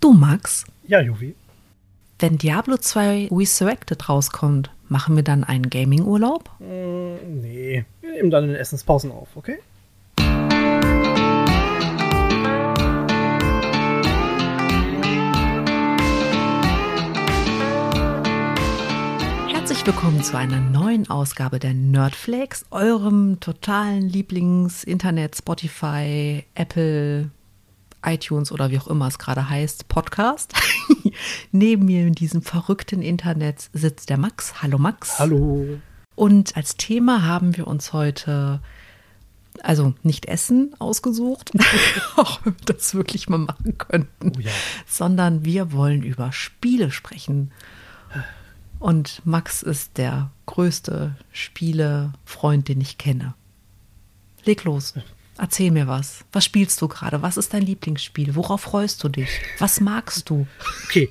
Du, Max, Ja, Juvi. wenn Diablo 2 Resurrected rauskommt, machen wir dann einen Gaming-Urlaub? Mm, nee, wir nehmen dann in den Essenspausen auf, okay? Herzlich willkommen zu einer neuen Ausgabe der Nerdflakes, eurem totalen Lieblings-Internet, Spotify, Apple, iTunes oder wie auch immer es gerade heißt, Podcast. Neben mir in diesem verrückten Internet sitzt der Max. Hallo Max. Hallo. Und als Thema haben wir uns heute, also nicht Essen ausgesucht, auch wenn wir das wirklich mal machen könnten, Oh ja. sondern wir wollen über Spiele sprechen. Und Max ist der größte Spielefreund, den ich kenne. Leg los. Erzähl mir was. Was spielst du gerade? Was ist dein Lieblingsspiel? Worauf freust du dich? Was magst du? Okay,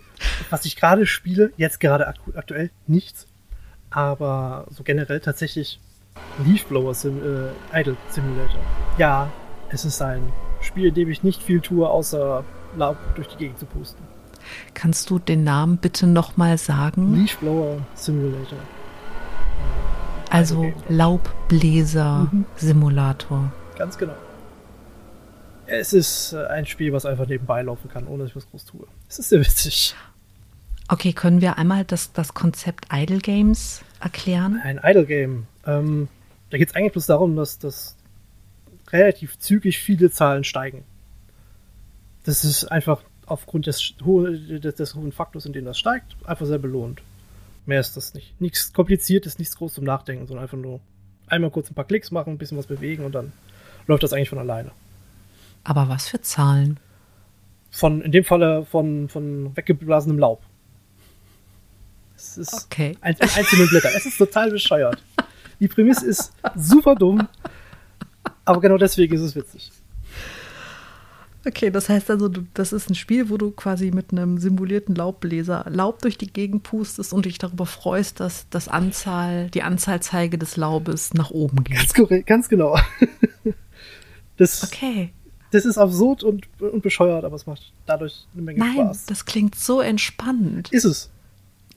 was ich gerade spiele, jetzt gerade aktu aktuell nichts, aber so generell tatsächlich Leafblower Sim äh, Idle Simulator. Ja, es ist ein Spiel, in dem ich nicht viel tue, außer Laub durch die Gegend zu pusten. Kannst du den Namen bitte nochmal sagen? Leafblower Simulator. Also Okay. Laubbläser-Simulator. Ganz genau. Es ist äh, ein Spiel, was einfach nebenbei laufen kann, ohne dass ich was groß tue. Es ist sehr witzig. Okay, können wir einmal das, das Konzept Idle Games erklären? Ein Idle Game. Ähm, da geht es eigentlich bloß darum, dass, dass relativ zügig viele Zahlen steigen. Das ist einfach aufgrund des, des, des hohen Faktors, in dem das steigt, einfach sehr belohnt. Mehr ist das nicht. Nichts kompliziertes, nichts groß zum Nachdenken, sondern einfach nur einmal kurz ein paar Klicks machen, ein bisschen was bewegen und dann läuft das eigentlich von alleine. Aber was für Zahlen? Von, in dem Falle von, von weggeblasenem Laub. Es ist Okay. ein, einzelne Blätter. Es ist total bescheuert. Die Prämisse ist super dumm, aber genau deswegen ist es witzig. Okay, das heißt also, du, das ist ein Spiel, wo du quasi mit einem simulierten Laubbläser Laub durch die Gegend pustest und dich darüber freust, dass das Anzahl, die Anzahlzeige des Laubes nach oben geht. Ganz korrekt, ganz genau. Das, Okay. Das ist absurd und, und bescheuert, aber es macht dadurch eine Menge Nein, Spaß. das klingt so entspannend. ist es.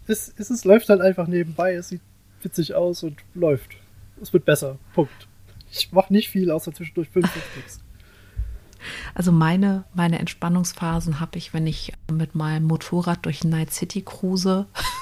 Es, es ist, läuft halt einfach nebenbei, es sieht witzig aus und läuft. Es wird besser. Punkt. Ich mache nicht viel, außer zwischendurch fünf Klicks. Also meine, meine Entspannungsphasen habe ich, wenn ich mit meinem Motorrad durch Night City cruise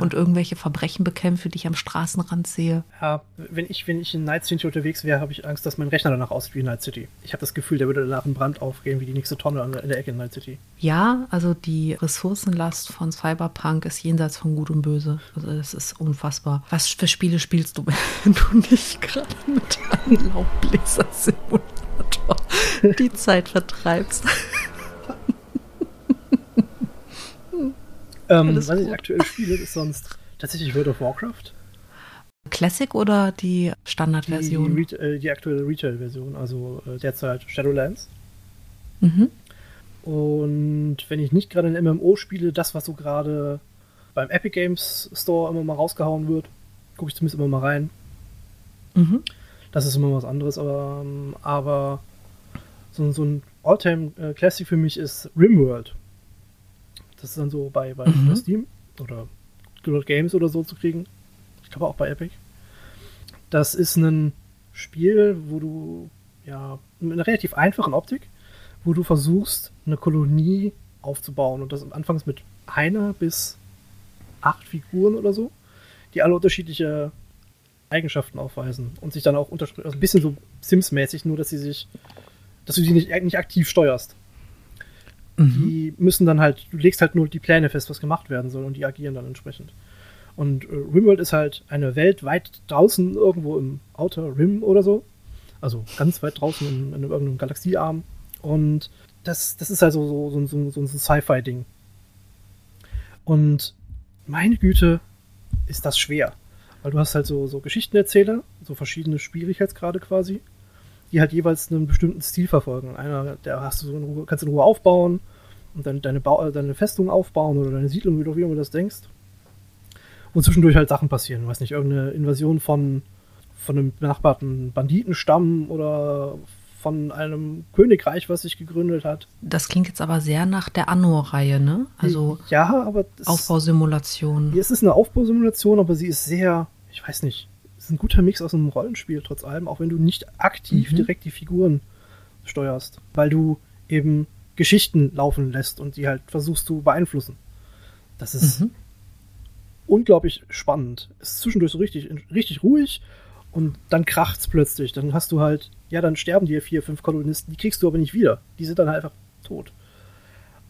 und irgendwelche Verbrechen bekämpfe, die ich am Straßenrand sehe. Ja, wenn ich, wenn ich in Night City unterwegs wäre, habe ich Angst, dass mein Rechner danach aussieht wie Night City. Ich habe das Gefühl, der würde danach in Brand aufgehen, wie die nächste Tonne an der- in der Ecke in Night City. Ja, also die Ressourcenlast von Cyberpunk ist jenseits von Gut und Böse. Also das ist unfassbar. Was für Spiele spielst du, wenn du nicht gerade mit einem Laubbläser-Simulator die Zeit vertreibst? Alles was ich gut. aktuell spiele, ist sonst tatsächlich World of Warcraft. Classic oder die Die, Standardversion? Re äh, die aktuelle Retail-Version, also äh, derzeit Shadowlands. Mhm. Und wenn ich nicht gerade ein MMO spiele, das, was so gerade beim Epic Games Store immer mal rausgehauen wird, gucke ich zumindest immer mal rein. Mhm. Das ist immer was anderes, aber, ähm, aber so, so ein All-Time-Classic für mich ist Rimworld. Das ist dann so bei, bei Mhm. Steam oder Good Games oder so zu kriegen. Ich glaube auch bei Epic. Das ist ein Spiel, wo du ja mit einer relativ einfachen Optik, wo du versuchst, eine Kolonie aufzubauen. Und das anfangs mit einer bis acht Figuren oder so, die alle unterschiedliche Eigenschaften aufweisen und sich dann auch also ein bisschen so Sims-mäßig, nur dass sie sich, dass du sie nicht, nicht aktiv steuerst. Mhm. Die müssen dann halt, du legst halt nur die Pläne fest, was gemacht werden soll und die agieren dann entsprechend. Und äh, Rimworld ist halt eine Welt weit draußen, irgendwo im Outer Rim oder so. Also ganz weit draußen in, in irgendeinem Galaxiearm. Und das, das ist halt so, so, so, so, so ein Sci-Fi-Ding. Und meine Güte, ist das schwer. Weil du hast halt so, so Geschichtenerzähler, so verschiedene Schwierigkeitsgrade quasi, die halt jeweils einen bestimmten Stil verfolgen. Einer, der hast du so in Ruhe, kannst du in Ruhe aufbauen und dann deine, Bau, äh, deine Festung aufbauen oder deine Siedlung, wie du wie du das denkst. Und zwischendurch halt Sachen passieren. Ich weiß nicht, irgendeine Invasion von, von einem benachbarten Banditenstamm oder von einem Königreich, was sich gegründet hat. Das klingt jetzt aber sehr nach der Anno-Reihe, ne? Also ja, aber Aufbausimulation. Es ist eine Aufbausimulation, aber sie ist sehr, ich weiß nicht, ist ein guter Mix aus einem Rollenspiel trotz allem, auch wenn du nicht aktiv mhm. direkt die Figuren steuerst, weil du eben Geschichten laufen lässt und die halt versuchst zu beeinflussen. Das ist mhm. unglaublich spannend. Es ist zwischendurch so richtig, richtig ruhig und dann kracht's plötzlich. Dann hast du halt, ja, dann sterben dir vier, fünf Kolonisten, die kriegst du aber nicht wieder. Die sind dann halt einfach tot.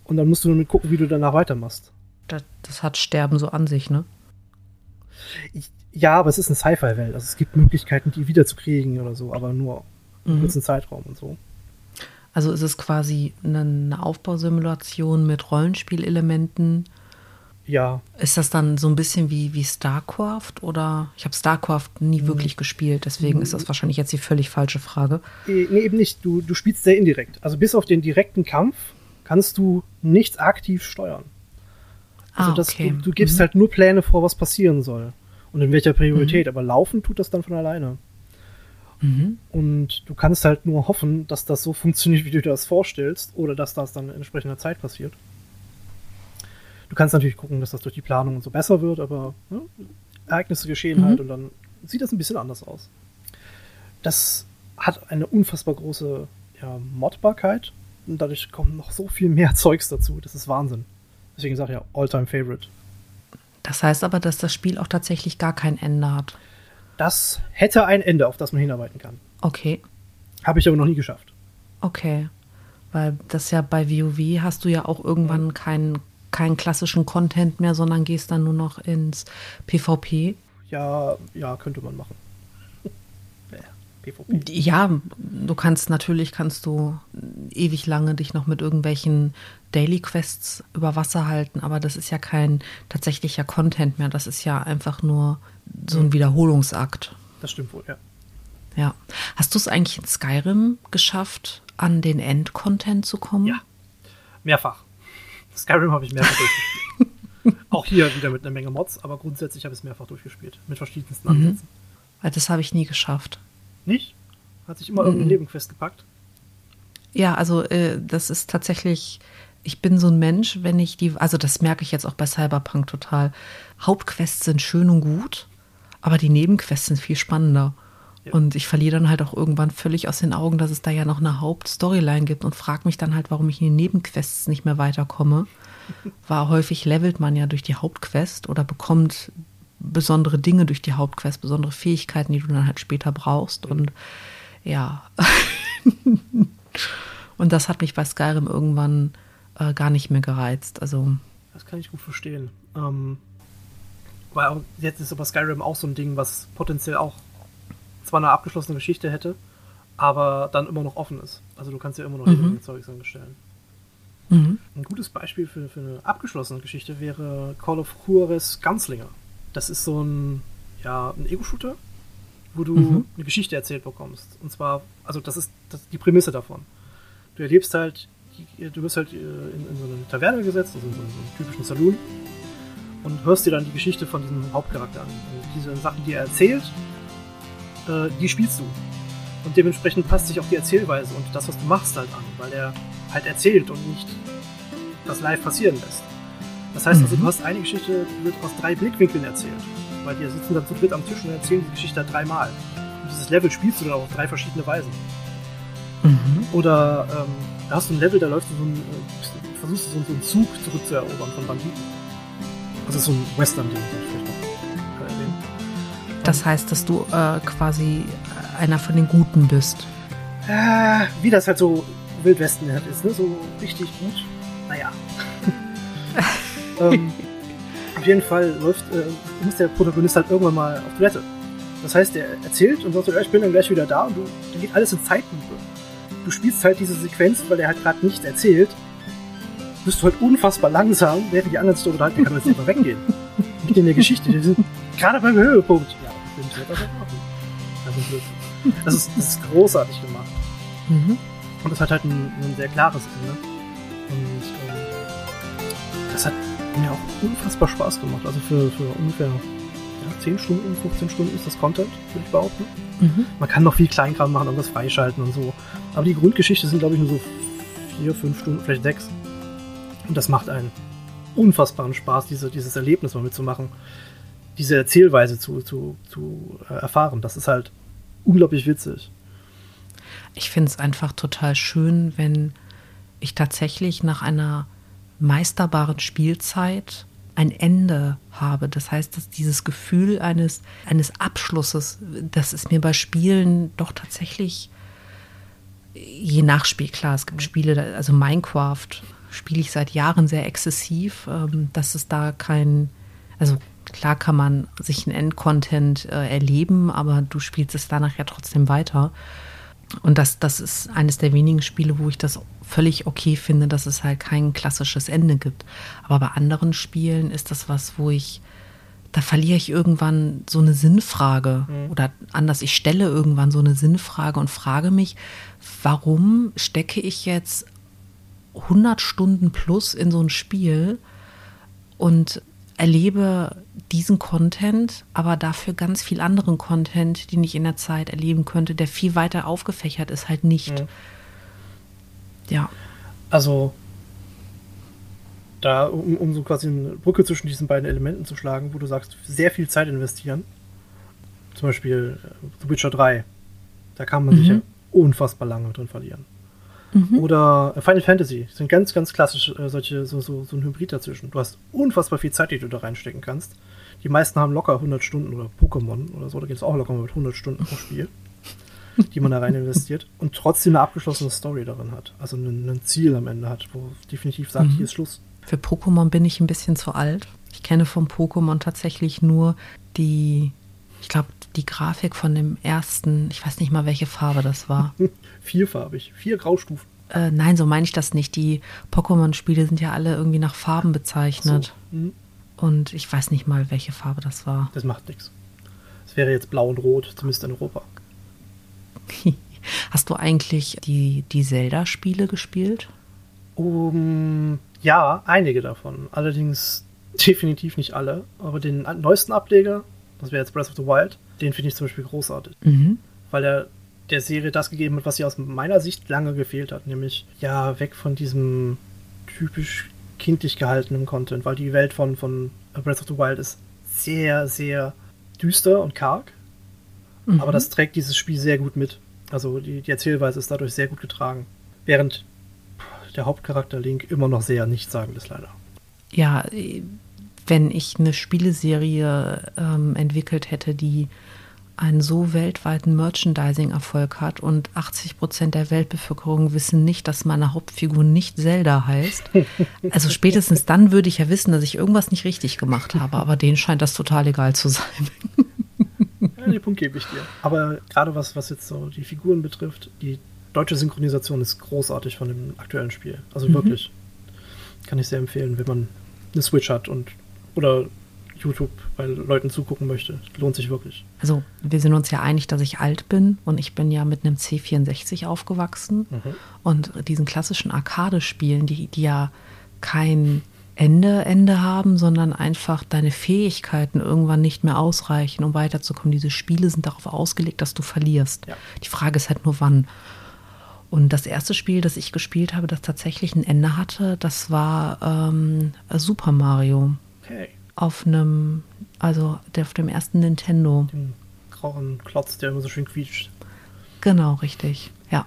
Und dann musst du nur gucken, wie du danach weitermachst. Das, das hat Sterben so an sich, ne? Ich, ja, aber es ist eine Sci-Fi-Welt. Also es gibt Möglichkeiten, die wiederzukriegen oder so, aber nur mhm. einen kurzen Zeitraum und so. Also ist es quasi eine Aufbausimulation mit Rollenspielelementen ja. Ist das dann so ein bisschen wie, wie StarCraft oder ich habe StarCraft nie mhm. wirklich gespielt, deswegen mhm. ist das wahrscheinlich jetzt die völlig falsche Frage. Nee, eben nicht. Du, du spielst sehr indirekt. Also bis auf den direkten Kampf kannst du nichts aktiv steuern. Also ah, das, okay. du, du, gibst mhm. halt nur Pläne vor, was passieren soll. Und in welcher Priorität. Mhm. Aber laufen tut das dann von alleine. Mhm. Und du kannst halt nur hoffen, dass das so funktioniert, wie du dir das vorstellst, oder dass das dann in entsprechender Zeit passiert. Du kannst natürlich gucken, dass das durch die Planung und so besser wird, aber ne, Ereignisse geschehen mhm. halt und dann sieht das ein bisschen anders aus. Das hat eine unfassbar große ja, Modbarkeit und dadurch kommt noch so viel mehr Zeugs dazu. Das ist Wahnsinn. Deswegen sage ich ja All-Time Favorite. Das heißt aber, dass das Spiel auch tatsächlich gar kein Ende hat. Das hätte ein Ende, auf das man hinarbeiten kann. Okay. Habe ich aber noch nie geschafft. Okay. Weil das ja bei WoW hast du ja auch irgendwann keinen keinen klassischen Content mehr, sondern gehst dann nur noch ins PvP. Ja, ja, könnte man machen. PvP. Ja, du kannst natürlich kannst du ewig lange dich noch mit irgendwelchen Daily Quests über Wasser halten, aber das ist ja kein tatsächlicher Content mehr. Das ist ja einfach nur so ein Wiederholungsakt. Das stimmt wohl, ja. Ja. Hast du es eigentlich in Skyrim geschafft, an den Endcontent zu kommen? Ja. Mehrfach. Skyrim habe ich mehrfach durchgespielt. Auch hier wieder mit einer Menge Mods, aber grundsätzlich habe ich es mehrfach durchgespielt. Mit verschiedensten mhm. Ansätzen. Das habe ich nie geschafft. Nicht? Hat sich immer mhm. irgendein Nebenquest gepackt? Ja, also äh, das ist tatsächlich, ich bin so ein Mensch, wenn ich die, also das merke ich jetzt auch bei Cyberpunk total. Hauptquests sind schön und gut, aber die Nebenquests sind viel spannender. Und ich verliere dann halt auch irgendwann völlig aus den Augen, dass es da ja noch eine Hauptstoryline gibt und frage mich dann halt, warum ich in den Nebenquests nicht mehr weiterkomme. War häufig levelt man ja durch die Hauptquest oder bekommt besondere Dinge durch die Hauptquest, besondere Fähigkeiten, die du dann halt später brauchst. Und ja. und das hat mich bei Skyrim irgendwann äh, gar nicht mehr gereizt. Also. Das kann ich gut verstehen. Ähm, weil jetzt ist aber Skyrim auch so ein Ding, was potenziell auch zwar eine abgeschlossene Geschichte hätte, aber dann immer noch offen ist. Also du kannst ja immer noch mhm. Zeugs anstellen. Mhm. Ein gutes Beispiel für, für eine abgeschlossene Geschichte wäre Call of Juarez Gunslinger. Das ist so ein, ja, ein Ego-Shooter, wo du mhm. eine Geschichte erzählt bekommst. Und zwar, also das ist, das ist die Prämisse davon. Du erlebst halt, du wirst halt äh, in, in so eine Taverne gesetzt, also in so, so einen typischen Saloon, und hörst dir dann die Geschichte von diesem Hauptcharakter an. Und diese Sachen, die er erzählt, äh, die spielst du. Und dementsprechend passt sich auch die Erzählweise und das, was du machst, halt an, weil er halt erzählt und nicht das live passieren lässt. Das heißt also, du mhm. hast eine Geschichte, die wird aus drei Blickwinkeln erzählt. Weil die sitzen dann zu dritt am Tisch und erzählen die Geschichte halt dreimal. Und dieses Level spielst du dann auch auf drei verschiedene Weisen. Mhm. Oder ähm, da hast du ein Level, da läuft du so ein, äh, versuchst du so, so einen Zug zurückzuerobern von Banditen. Das ist so ein Western-Ding, den ich vielleicht noch erwähnen. Das heißt, dass du äh, quasi einer von den Guten bist. Äh, wie das halt so Wildwesten halt ist, ne? So richtig gut. Naja. ähm, auf jeden Fall läuft, äh, muss der Protagonist halt irgendwann mal auf Toilette. Das heißt, er erzählt und sagt so, ja, ich bin dann gleich wieder da und du, dann geht alles in Zeitlupe. Du spielst halt diese Sequenz, weil er halt gerade nichts erzählt, bist du halt unfassbar langsam, während die anderen sich darüber halten, der kann jetzt einfach weggehen. Mit in der Geschichte, die sind gerade beim Höhepunkt. Ja, Film selber machen. Also das ist, das ist großartig gemacht. Mhm. Und das hat halt ein, ein sehr klares Ende. Und ähm, das hat mir auch unfassbar Spaß gemacht. Also für, für ungefähr ja, 10 Stunden, 15 Stunden ist das Content, würde ich behaupten. Mhm. Man kann noch viel Kleinkram machen, irgendwas freischalten und so. Aber die Grundgeschichte sind, glaube ich, nur so 4, 5 Stunden, vielleicht 6. Und das macht einen unfassbaren Spaß, diese, dieses Erlebnis mal mitzumachen, diese Erzählweise zu, zu, zu äh, erfahren. Das ist halt unglaublich witzig. Ich finde es einfach total schön, wenn ich tatsächlich nach einer meisterbaren Spielzeit ein Ende habe. Das heißt, dass dieses Gefühl eines, eines Abschlusses, das ist mir bei Spielen doch tatsächlich je nach Spiel, klar, es gibt Spiele, also Minecraft spiele ich seit Jahren sehr exzessiv, ähm, dass es da kein, also klar kann man sich einen Endcontent äh, erleben, aber du spielst es danach ja trotzdem weiter. Und das, das ist eines der wenigen Spiele, wo ich das völlig okay finde, dass es halt kein klassisches Ende gibt. Aber bei anderen Spielen ist das was, wo ich, da verliere ich irgendwann so eine Sinnfrage. Mhm. Oder anders, ich stelle irgendwann so eine Sinnfrage und frage mich, warum stecke ich jetzt 100 Stunden plus in so ein Spiel und erlebe diesen Content, aber dafür ganz viel anderen Content, den ich in der Zeit erleben könnte, der viel weiter aufgefächert ist, halt nicht. Mhm. Ja. Also, da, um, um, so quasi eine Brücke zwischen diesen beiden Elementen zu schlagen, wo du sagst, sehr viel Zeit investieren. Zum Beispiel äh, The Witcher 3. Da kann man mhm. sich ja unfassbar lange drin verlieren. Mhm. Oder Final Fantasy sind ganz, ganz klassisch äh, solche, so, so, so ein Hybrid dazwischen. Du hast unfassbar viel Zeit, die du da reinstecken kannst. Die meisten haben locker 100 Stunden oder Pokémon oder so, da geht es auch locker mit 100 Stunden pro Spiel, die man da rein investiert und trotzdem eine abgeschlossene Story darin hat. Also ein, ein Ziel am Ende hat, wo definitiv sagt, mhm. hier ist Schluss. Für Pokémon bin ich ein bisschen zu alt. Ich kenne vom Pokémon tatsächlich nur die, ich glaube, die Grafik von dem ersten, ich weiß nicht mal, welche Farbe das war. Vierfarbig, vier Graustufen. Äh, nein, so meine ich das nicht. Die Pokémon-Spiele sind ja alle irgendwie nach Farben bezeichnet. So. Mhm. Und ich weiß nicht mal, welche Farbe das war. Das macht nichts. Es wäre jetzt blau und rot, zumindest in Europa. Hast du eigentlich die, die Zelda-Spiele gespielt? Um, ja, einige davon. Allerdings definitiv nicht alle. Aber den neuesten Ableger, das wäre jetzt Breath of the Wild, den finde ich zum Beispiel großartig. Mhm. Weil er der Serie das gegeben hat, was sie aus meiner Sicht lange gefehlt hat. Nämlich, ja, weg von diesem typisch kindlich gehaltenen Content, weil die Welt von, von Breath of the Wild ist sehr, sehr düster und karg. Mhm. Aber das trägt dieses Spiel sehr gut mit. Also die, die Erzählweise ist dadurch sehr gut getragen. Während der Hauptcharakter Link immer noch sehr nichtssagend ist, leider. Ja, wenn ich eine Spieleserie ähm, entwickelt hätte, die einen so weltweiten Merchandising-Erfolg hat und 80 Prozent der Weltbevölkerung wissen nicht, dass meine Hauptfigur nicht Zelda heißt. Also spätestens dann würde ich ja wissen, dass ich irgendwas nicht richtig gemacht habe, aber denen scheint das total egal zu sein. Ja, den Punkt gebe ich dir. Aber gerade was, was jetzt so die Figuren betrifft, die deutsche Synchronisation ist großartig von dem aktuellen Spiel. Also mhm. wirklich. Kann ich sehr empfehlen, wenn man eine Switch hat und oder YouTube bei Leuten zugucken möchte. Lohnt sich wirklich. Also wir sind uns ja einig, dass ich alt bin und ich bin ja mit einem C64 aufgewachsen mhm. und diesen klassischen Arcade-Spielen, die, die ja kein Ende, Ende haben, sondern einfach deine Fähigkeiten irgendwann nicht mehr ausreichen, um weiterzukommen. Diese Spiele sind darauf ausgelegt, dass du verlierst. Ja. Die Frage ist halt nur wann. Und das erste Spiel, das ich gespielt habe, das tatsächlich ein Ende hatte, das war ähm, Super Mario. Okay auf einem, also der, auf dem ersten Nintendo. Den grauen Klotz, der immer so schön quietscht. Genau, richtig. Ja.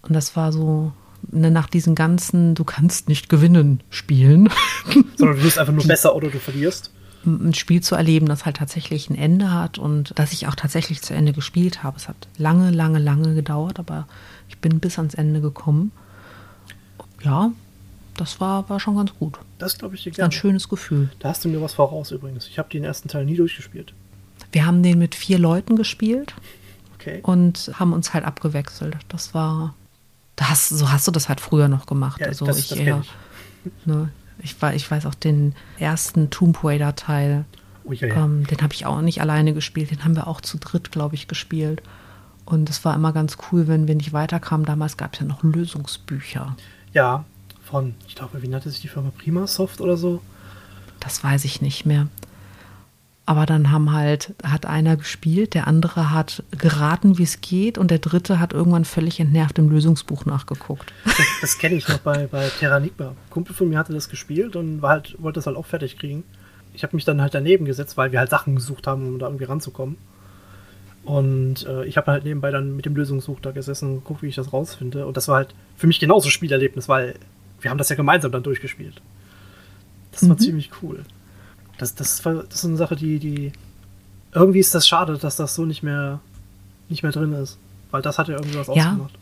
Und das war so ne, nach diesen ganzen Du kannst nicht gewinnen Spielen. Sondern du wirst einfach nur besser oder du verlierst. Ein Spiel zu erleben, das halt tatsächlich ein Ende hat und das ich auch tatsächlich zu Ende gespielt habe. Es hat lange, lange, lange gedauert, aber ich bin bis ans Ende gekommen. Ja, das war, war schon ganz gut. Das glaube ich dir gerne. Ein schönes Gefühl. Da hast du mir was voraus übrigens. Ich habe den ersten Teil nie durchgespielt. Wir haben den mit vier Leuten gespielt. Okay. Und haben uns halt abgewechselt. Das war. Das, so hast du das halt früher noch gemacht. Ja, also das, ich das eher. Ich. Ne, ich, war, ich weiß auch den ersten Tomb Raider Teil. Oh, ja, ja. Ähm, den habe ich auch nicht alleine gespielt. Den haben wir auch zu dritt, glaube ich, gespielt. Und es war immer ganz cool, wenn wir nicht weiterkamen. Damals gab es ja noch Lösungsbücher. Ja, von, ich glaube, wie nannte sich die Firma Prima Soft oder so? Das weiß ich nicht mehr. Aber dann haben halt, hat einer gespielt, der andere hat geraten, wie es geht, und der dritte hat irgendwann völlig entnervt im Lösungsbuch nachgeguckt. Das, das kenne ich noch bei, bei Terranigma. Ein Kumpel von mir hatte das gespielt und war halt, wollte das halt auch fertig kriegen. Ich habe mich dann halt daneben gesetzt, weil wir halt Sachen gesucht haben, um da irgendwie ranzukommen. Und äh, ich habe halt nebenbei dann mit dem Lösungssuch da gesessen und geguckt, wie ich das rausfinde. Und das war halt für mich genauso Spielerlebnis, weil wir haben das ja gemeinsam dann durchgespielt. Das war mhm. ziemlich cool. Das, das, war, das ist eine Sache, die, die. Irgendwie ist das schade, dass das so nicht mehr, nicht mehr drin ist. Weil das hat ja irgendwie was ja. ausgemacht.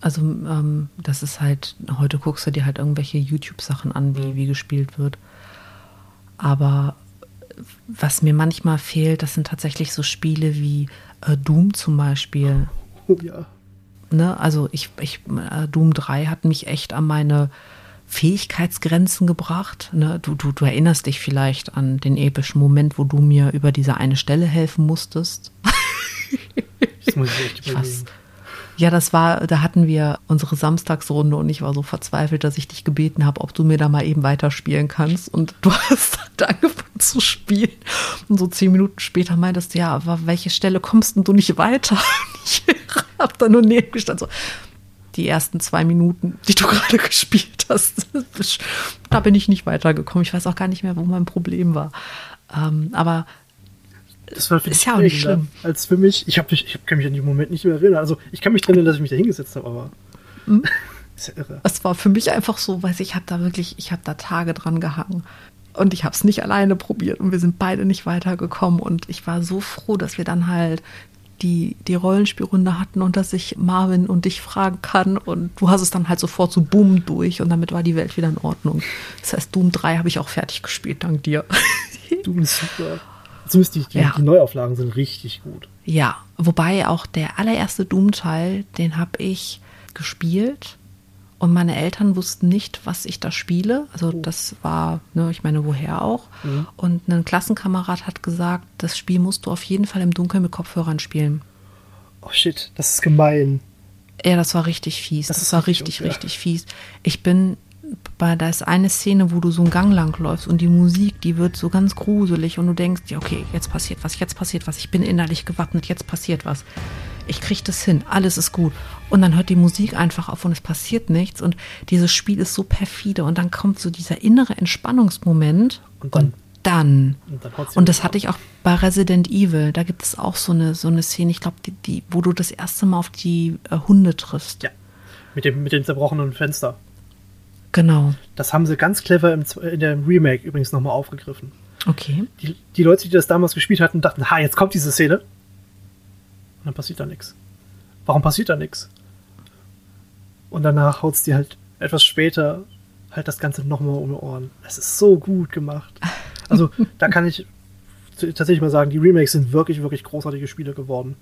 Also, ähm, das ist halt, heute guckst du dir halt irgendwelche YouTube-Sachen an, wie, mhm. wie gespielt wird. Aber was mir manchmal fehlt, das sind tatsächlich so Spiele wie äh, Doom zum Beispiel. Oh, ja. Ne? Also ich, ich, äh, Doom 3 hat mich echt an meine Fähigkeitsgrenzen gebracht. Ne? Du, du, du erinnerst dich vielleicht an den epischen Moment, wo du mir über diese eine Stelle helfen musstest. Das muss ich echt überlegen. Ja, das war, da hatten wir unsere Samstagsrunde und ich war so verzweifelt, dass ich dich gebeten habe, ob du mir da mal eben weiterspielen kannst. Und du hast halt angefangen zu spielen. Und so zehn Minuten später meintest du, ja, aber welche Stelle kommst denn du nicht weiter? Ich hab da nur neben gestanden, so, die ersten zwei Minuten, die du gerade gespielt hast. da bin ich nicht weitergekommen. Ich weiß auch gar nicht mehr, wo mein Problem war. Ähm, aber das war ist ja auch nicht schlimm. Als für mich, ich, hab, ich, ich kann mich an den Moment nicht mehr erinnern. Also ich kann mich erinnern, dass ich mich da hingesetzt habe, aber mhm. ist ja irre. Es war für mich einfach so, weiß ich, habe da wirklich, ich habe da Tage dran gehangen. Und ich habe es nicht alleine probiert und wir sind beide nicht weitergekommen. Und ich war so froh, dass wir dann halt die, die Rollenspielrunde hatten und dass ich Marvin und dich fragen kann. Und du hast es dann halt sofort so boom durch und damit war die Welt wieder in Ordnung. Das heißt, Doom 3 habe ich auch fertig gespielt, dank dir. Doom ist super. Zumindest die, die, ja. die Neuauflagen sind richtig gut. Ja, wobei auch der allererste Doom-Teil, den habe ich gespielt und meine Eltern wussten nicht, was ich da spiele. Also oh. das war, ne, ich meine, woher auch. Mhm. Und ein Klassenkamerad hat gesagt, das Spiel musst du auf jeden Fall im Dunkeln mit Kopfhörern spielen. Oh shit, das ist gemein. Ja, das war richtig fies. Das, das war richtig, richtig, richtig fies. Ich bin bei, da ist eine Szene, wo du so einen Gang lang läufst und die Musik, die wird so ganz gruselig und du denkst, ja, okay, jetzt passiert was, jetzt passiert was, ich bin innerlich gewappnet, jetzt passiert was. Ich krieg das hin, alles ist gut. Und dann hört die Musik einfach auf und es passiert nichts und dieses Spiel ist so perfide und dann kommt so dieser innere Entspannungsmoment und dann, und dann, und, dann und das hatte ich auch bei Resident Evil, da gibt es auch so eine, so eine Szene, ich glaube, die, die, wo du das erste Mal auf die äh, Hunde triffst. Ja, mit dem, mit dem zerbrochenen Fenster. Genau. Das haben sie ganz clever im, in der Remake übrigens nochmal aufgegriffen. Okay. Die, die Leute, die das damals gespielt hatten, dachten, ha, jetzt kommt diese Szene. Und dann passiert da nichts. Warum passiert da nichts? Und danach haut es dir halt etwas später halt das Ganze nochmal um die Ohren. Es ist so gut gemacht. Also, da kann ich tatsächlich mal sagen, die Remakes sind wirklich, wirklich großartige Spiele geworden.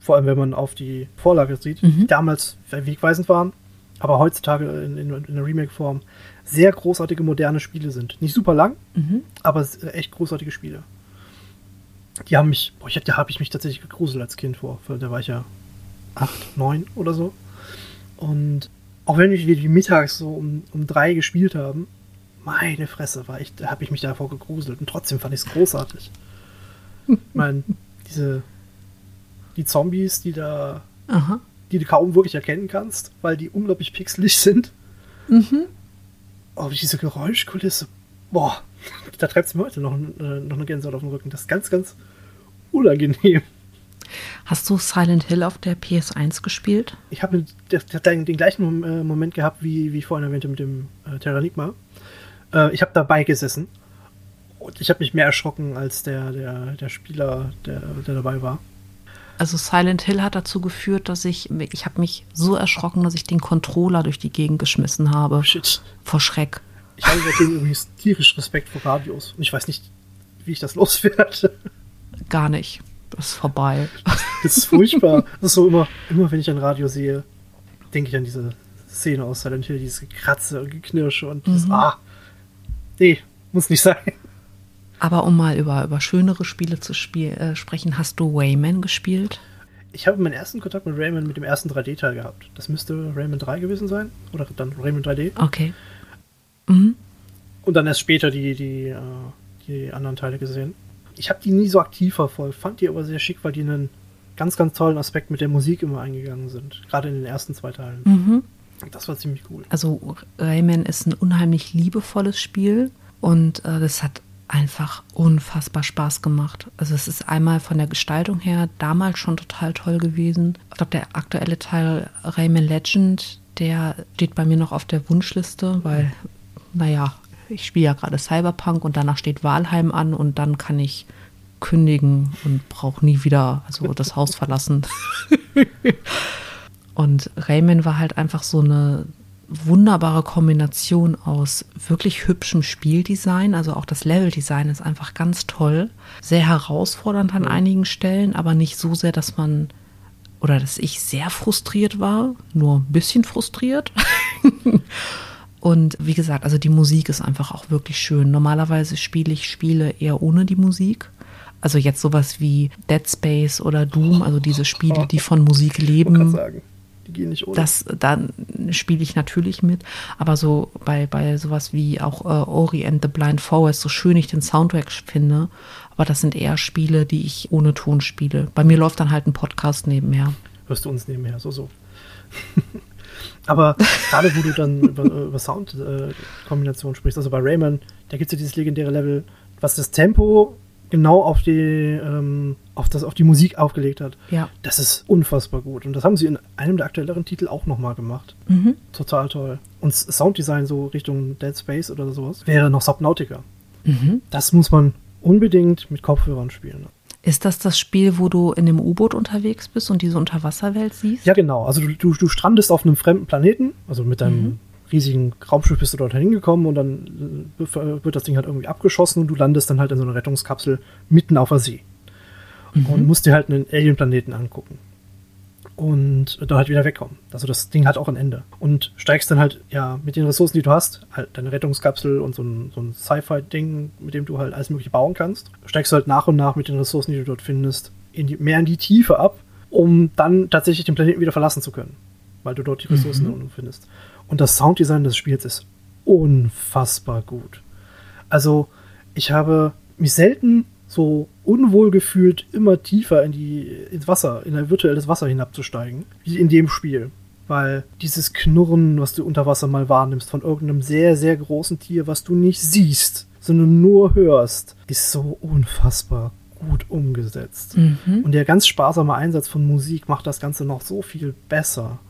Vor allem, wenn man auf die Vorlage sieht, mhm. die damals wegweisend waren aber heutzutage in, in, in der Remake-Form sehr großartige moderne Spiele sind. Nicht super lang, mhm. aber echt großartige Spiele. Die haben mich, boah, ich, da habe ich mich tatsächlich gegruselt als Kind vor, da war ich ja acht, neun oder so. Und auch wenn wir die mittags so um, um drei gespielt haben, meine Fresse, war ich, da habe ich mich davor gegruselt und trotzdem fand ich es großartig. ich meine, diese die Zombies, die da Aha die du kaum wirklich erkennen kannst, weil die unglaublich pixelig sind. Mhm. Aber diese Geräuschkulisse, boah, da treibt es mir heute noch, äh, noch eine Gänsehaut auf dem Rücken. Das ist ganz, ganz unangenehm. Hast du Silent Hill auf der PS1 gespielt? Ich habe den, den, gleichen äh, Moment gehabt, wie, wie ich vorhin erwähnte mit dem äh, Terranigma. Äh, ich habe dabei gesessen und ich habe mich mehr erschrocken als der, der, der Spieler, der, der dabei war. Also Silent Hill hat dazu geführt, dass ich, ich habe mich so erschrocken, dass ich den Controller durch die Gegend geschmissen habe. Shit. Vor Schreck. Ich habe seitdem übrigens tierisch Respekt vor Radios. Und ich weiß nicht, wie ich das loswerde. Gar nicht. Das ist vorbei. Das ist furchtbar. Das ist so immer, immer wenn ich ein Radio sehe, denke ich an diese Szene aus Silent Hill, dieses Gekratze und Geknirsche und mhm. das, ah, nee, muss nicht sein. Aber um mal über, über schönere Spiele zu spiel, äh, sprechen, hast du Rayman gespielt? Ich habe meinen ersten Kontakt mit Rayman mit dem ersten 3D-Teil gehabt. Das müsste Rayman 3 gewesen sein. Oder dann Rayman 3D. Okay. Mhm. Und dann erst später die, die, äh, die anderen Teile gesehen. ich habe die nie so aktiv verfolgt, fand die aber sehr schick, weil die einen ganz, ganz tollen Aspekt mit der Musik immer eingegangen sind. Gerade in den ersten zwei Teilen. Mhm. Das war ziemlich cool. Also Rayman ist ein unheimlich liebevolles Spiel und äh, das hat einfach unfassbar Spaß gemacht. Also es ist einmal von der Gestaltung her damals schon total toll gewesen. Ich glaube, der aktuelle Teil Rayman Legend, der steht bei mir noch auf der Wunschliste, weil, naja, ich spiele ja gerade Cyberpunk und danach steht Walheim an und dann kann ich kündigen und brauche nie wieder also das Haus verlassen. und Rayman war halt einfach so eine wunderbare Kombination aus wirklich hübschem Spieldesign, also auch das Leveldesign ist einfach ganz toll, sehr herausfordernd an einigen Stellen, aber nicht so sehr, dass man oder dass ich sehr frustriert war, nur ein bisschen frustriert. Und wie gesagt, also die Musik ist einfach auch wirklich schön. Normalerweise spiele ich Spiele eher ohne die Musik. Also jetzt sowas wie Dead Space oder Doom, also diese Spiele, die von Musik leben. Sagen, die gehen nicht ohne. Das, dann spiele ich natürlich mit. Aber so bei, bei sowas wie auch äh, Ori and the Blind Forest, so schön ich den Soundtrack finde, aber das sind eher Spiele, die ich ohne Ton spiele. Bei mir läuft dann halt ein Podcast nebenher. Hörst du uns nebenher, so, so. Aber gerade wo du dann über, über Soundkombination äh, sprichst, also bei Rayman, da gibt es ja dieses legendäre Level, was das Tempo genau auf die, ähm, auf, das, auf die Musik aufgelegt hat. Ja. Das ist unfassbar gut. Und das haben sie in einem der aktuelleren Titel auch nochmal gemacht. Mhm. Total toll. Und Sounddesign so Richtung Dead Space oder sowas wäre noch Subnautica. Mhm. Das muss man unbedingt mit Kopfhörern spielen. Ist das das Spiel, wo du in dem U-Boot unterwegs bist und diese Unterwasserwelt siehst? Ja, genau. Also du, du, du strandest auf einem fremden Planeten, also mit deinem mhm. riesigen Raumschiff bist du dort hingekommen und dann äh, wird das Ding halt irgendwie abgeschossen und du landest dann halt in so einer Rettungskapsel mitten auf der See. Mhm. Und musst dir halt einen Alien-Planeten angucken und da halt wieder wegkommen. Also das Ding hat auch ein Ende. Und steigst dann halt, ja, mit den Ressourcen, die du hast, halt deine Rettungskapsel und so ein, so ein Sci-Fi-Ding, mit dem du halt alles mögliche bauen kannst, steigst du halt nach und nach mit den Ressourcen, die du dort findest, in die, mehr in die Tiefe ab, um dann tatsächlich den Planeten wieder verlassen zu können. Weil du dort die Ressourcen mhm. findest. Und das Sounddesign des Spiels ist unfassbar gut. Also, ich habe mich selten so unwohl gefühlt immer tiefer in die, ins Wasser, in ein virtuelles Wasser hinabzusteigen, wie in dem Spiel. Weil dieses Knurren, was du unter Wasser mal wahrnimmst, von irgendeinem sehr, sehr großen Tier, was du nicht siehst, sondern nur hörst, ist so unfassbar gut umgesetzt. Mhm. Und der ganz sparsame Einsatz von Musik macht das Ganze noch so viel besser,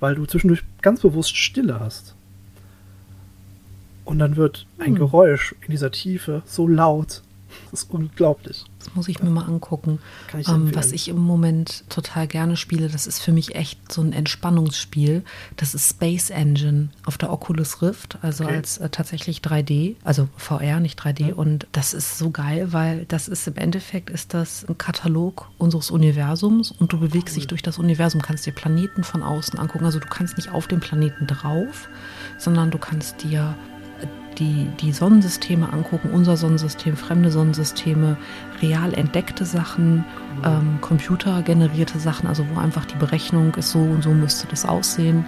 weil du zwischendurch ganz bewusst Stille hast. Und dann wird ein mhm. Geräusch in dieser Tiefe so laut, das ist unglaublich. Das muss ich mir mal angucken. Ich ähm, was ich im Moment total gerne spiele, das ist für mich echt so ein Entspannungsspiel. Das ist Space Engine auf der Oculus Rift, also okay. als äh, tatsächlich 3D, also VR, nicht 3D. Ja. Und das ist so geil, weil das ist im Endeffekt ist das ein Katalog unseres Universums und du bewegst cool. dich durch das Universum, kannst dir Planeten von außen angucken. Also du kannst nicht auf dem Planeten drauf, sondern du kannst dir die, die Sonnensysteme angucken, unser Sonnensystem, fremde Sonnensysteme, real entdeckte Sachen, ähm, computergenerierte Sachen, also wo einfach die Berechnung ist so und so müsste das aussehen.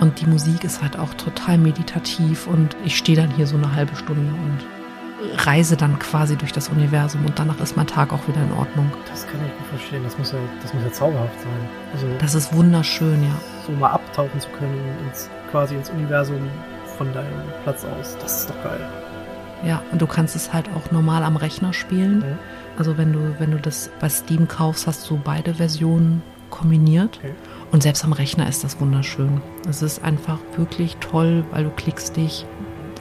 Und die Musik ist halt auch total meditativ und ich stehe dann hier so eine halbe Stunde und reise dann quasi durch das Universum und danach ist mein Tag auch wieder in Ordnung. Das kann ich gut verstehen, das muss ja, das muss ja zauberhaft sein. Also, das ist wunderschön, ja. So mal abtauchen zu können ins, quasi ins Universum von deinem Platz aus. Das ist doch geil. Ja, und du kannst es halt auch normal am Rechner spielen. Mhm. Also wenn du, wenn du das bei Steam kaufst, hast du beide Versionen kombiniert. Okay. Und selbst am Rechner ist das wunderschön. Es ist einfach wirklich toll, weil du klickst dich.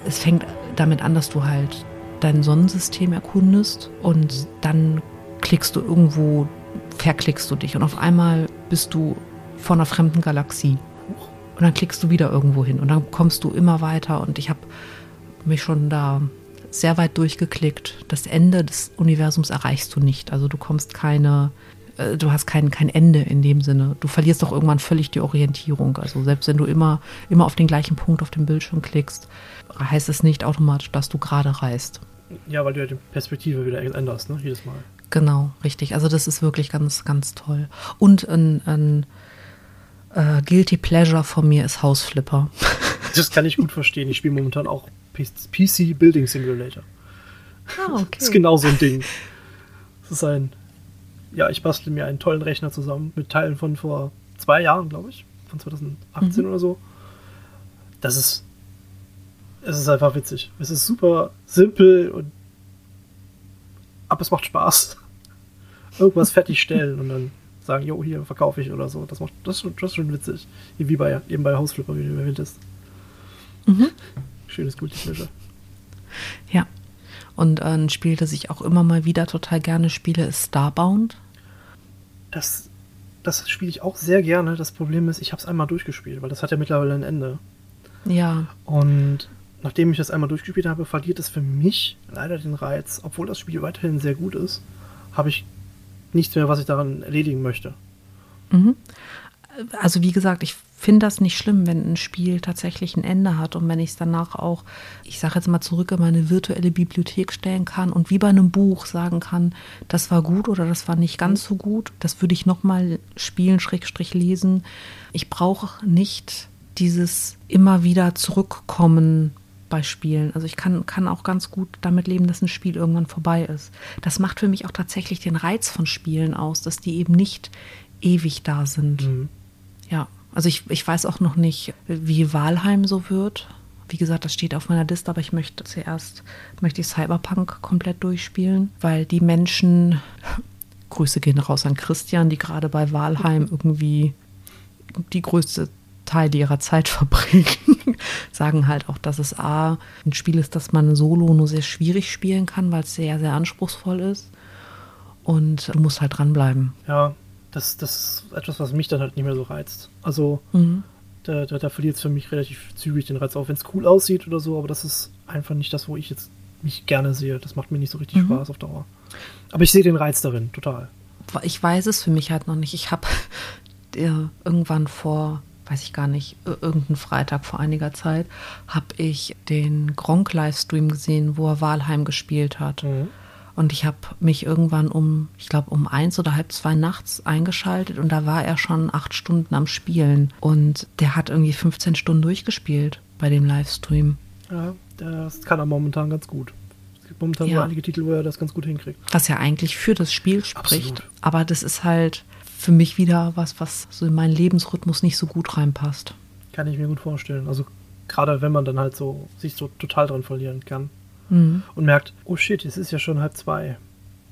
Es fängt damit an, dass du halt dein Sonnensystem erkundest und dann klickst du irgendwo, verklickst du dich und auf einmal bist du vor einer fremden Galaxie. Und dann klickst du wieder irgendwo hin und dann kommst du immer weiter. Und ich habe mich schon da sehr weit durchgeklickt. Das Ende des Universums erreichst du nicht. Also du kommst keine, äh, du hast kein, kein Ende in dem Sinne. Du verlierst doch irgendwann völlig die Orientierung. Also selbst wenn du immer, immer auf den gleichen Punkt auf dem Bildschirm klickst, heißt es nicht automatisch, dass du gerade reist. Ja, weil du ja die Perspektive wieder änderst, ne? Jedes Mal. Genau, richtig. Also das ist wirklich ganz, ganz toll. Und ein, ein äh, Guilty Pleasure von mir ist Hausflipper. Das kann ich gut verstehen. Ich spiele momentan auch PC Building Simulator. Ah, okay. Das ist genau so ein Ding. Es ist ein, ja, ich bastel mir einen tollen Rechner zusammen mit Teilen von vor zwei Jahren, glaube ich, von 2018 mhm. oder so. Das ist, es ist einfach witzig. Es ist super simpel und, aber es macht Spaß. Irgendwas fertigstellen und dann sagen, jo, hier verkaufe ich oder so. Das macht, das ist schon, das ist schon witzig. Wie bei, eben bei Hausflipper, wie du erwähnt hast. Mhm. Schönes Guilty Pleasure. Ja. Und ein Spiel, das ich auch immer mal wieder total gerne spiele, ist Starbound. Das, das spiele ich auch sehr gerne. Das Problem ist, ich habe es einmal durchgespielt, weil das hat ja mittlerweile ein Ende. Ja. Und nachdem ich das einmal durchgespielt habe, verliert es für mich leider den Reiz. Obwohl das Spiel weiterhin sehr gut ist, habe ich nichts mehr, was ich daran erledigen möchte. Mhm. Also wie gesagt, ich finde das nicht schlimm, wenn ein Spiel tatsächlich ein Ende hat und wenn ich es danach auch, ich sage jetzt mal zurück in meine virtuelle Bibliothek stellen kann und wie bei einem Buch sagen kann, das war gut oder das war nicht ganz so gut, das würde ich nochmal spielen, Schrägstrich lesen. Ich brauche nicht dieses immer wieder zurückkommen bei Spielen. Also ich kann, kann auch ganz gut damit leben, dass ein Spiel irgendwann vorbei ist. Das macht für mich auch tatsächlich den Reiz von Spielen aus, dass die eben nicht ewig da sind. Mhm. Ja. Also ich, ich weiß auch noch nicht, wie Walheim so wird. Wie gesagt, das steht auf meiner Liste, aber ich möchte zuerst möchte ich Cyberpunk komplett durchspielen, weil die Menschen, Grüße gehen raus an Christian, die gerade bei Walheim irgendwie die größte Teil ihrer Zeit verbringen, sagen halt auch, dass es A, ein Spiel ist, das man solo nur sehr schwierig spielen kann, weil es sehr, sehr anspruchsvoll ist. Und du musst halt dranbleiben. Ja, das, das ist etwas, was mich dann halt nicht mehr so reizt. Also mhm. da, da, da verliert es für mich relativ zügig den Reiz, auch wenn es cool aussieht oder so, aber das ist einfach nicht das, wo ich jetzt mich gerne sehe. Das macht mir nicht so richtig mhm. Spaß auf Dauer. Aber ich sehe den Reiz darin, total. Ich weiß es für mich halt noch nicht. Ich habe ja, irgendwann vor, weiß ich gar nicht, irgendeinen Freitag vor einiger Zeit, habe ich den Gronk-Livestream gesehen, wo er Walheim gespielt hat. Mhm. Und ich habe mich irgendwann um, ich glaube, um eins oder halb zwei nachts eingeschaltet und da war er schon acht Stunden am Spielen. Und der hat irgendwie 15 Stunden durchgespielt bei dem Livestream. Ja, das kann er momentan ganz gut. Es gibt momentan ja. einige Titel, wo er das ganz gut hinkriegt. Was ja eigentlich für das Spiel spricht. Absolut. Aber das ist halt für mich wieder was, was so in meinen Lebensrhythmus nicht so gut reinpasst. Kann ich mir gut vorstellen. Also gerade wenn man dann halt so sich so total dran verlieren kann mhm. und merkt, oh shit, es ist ja schon halb zwei.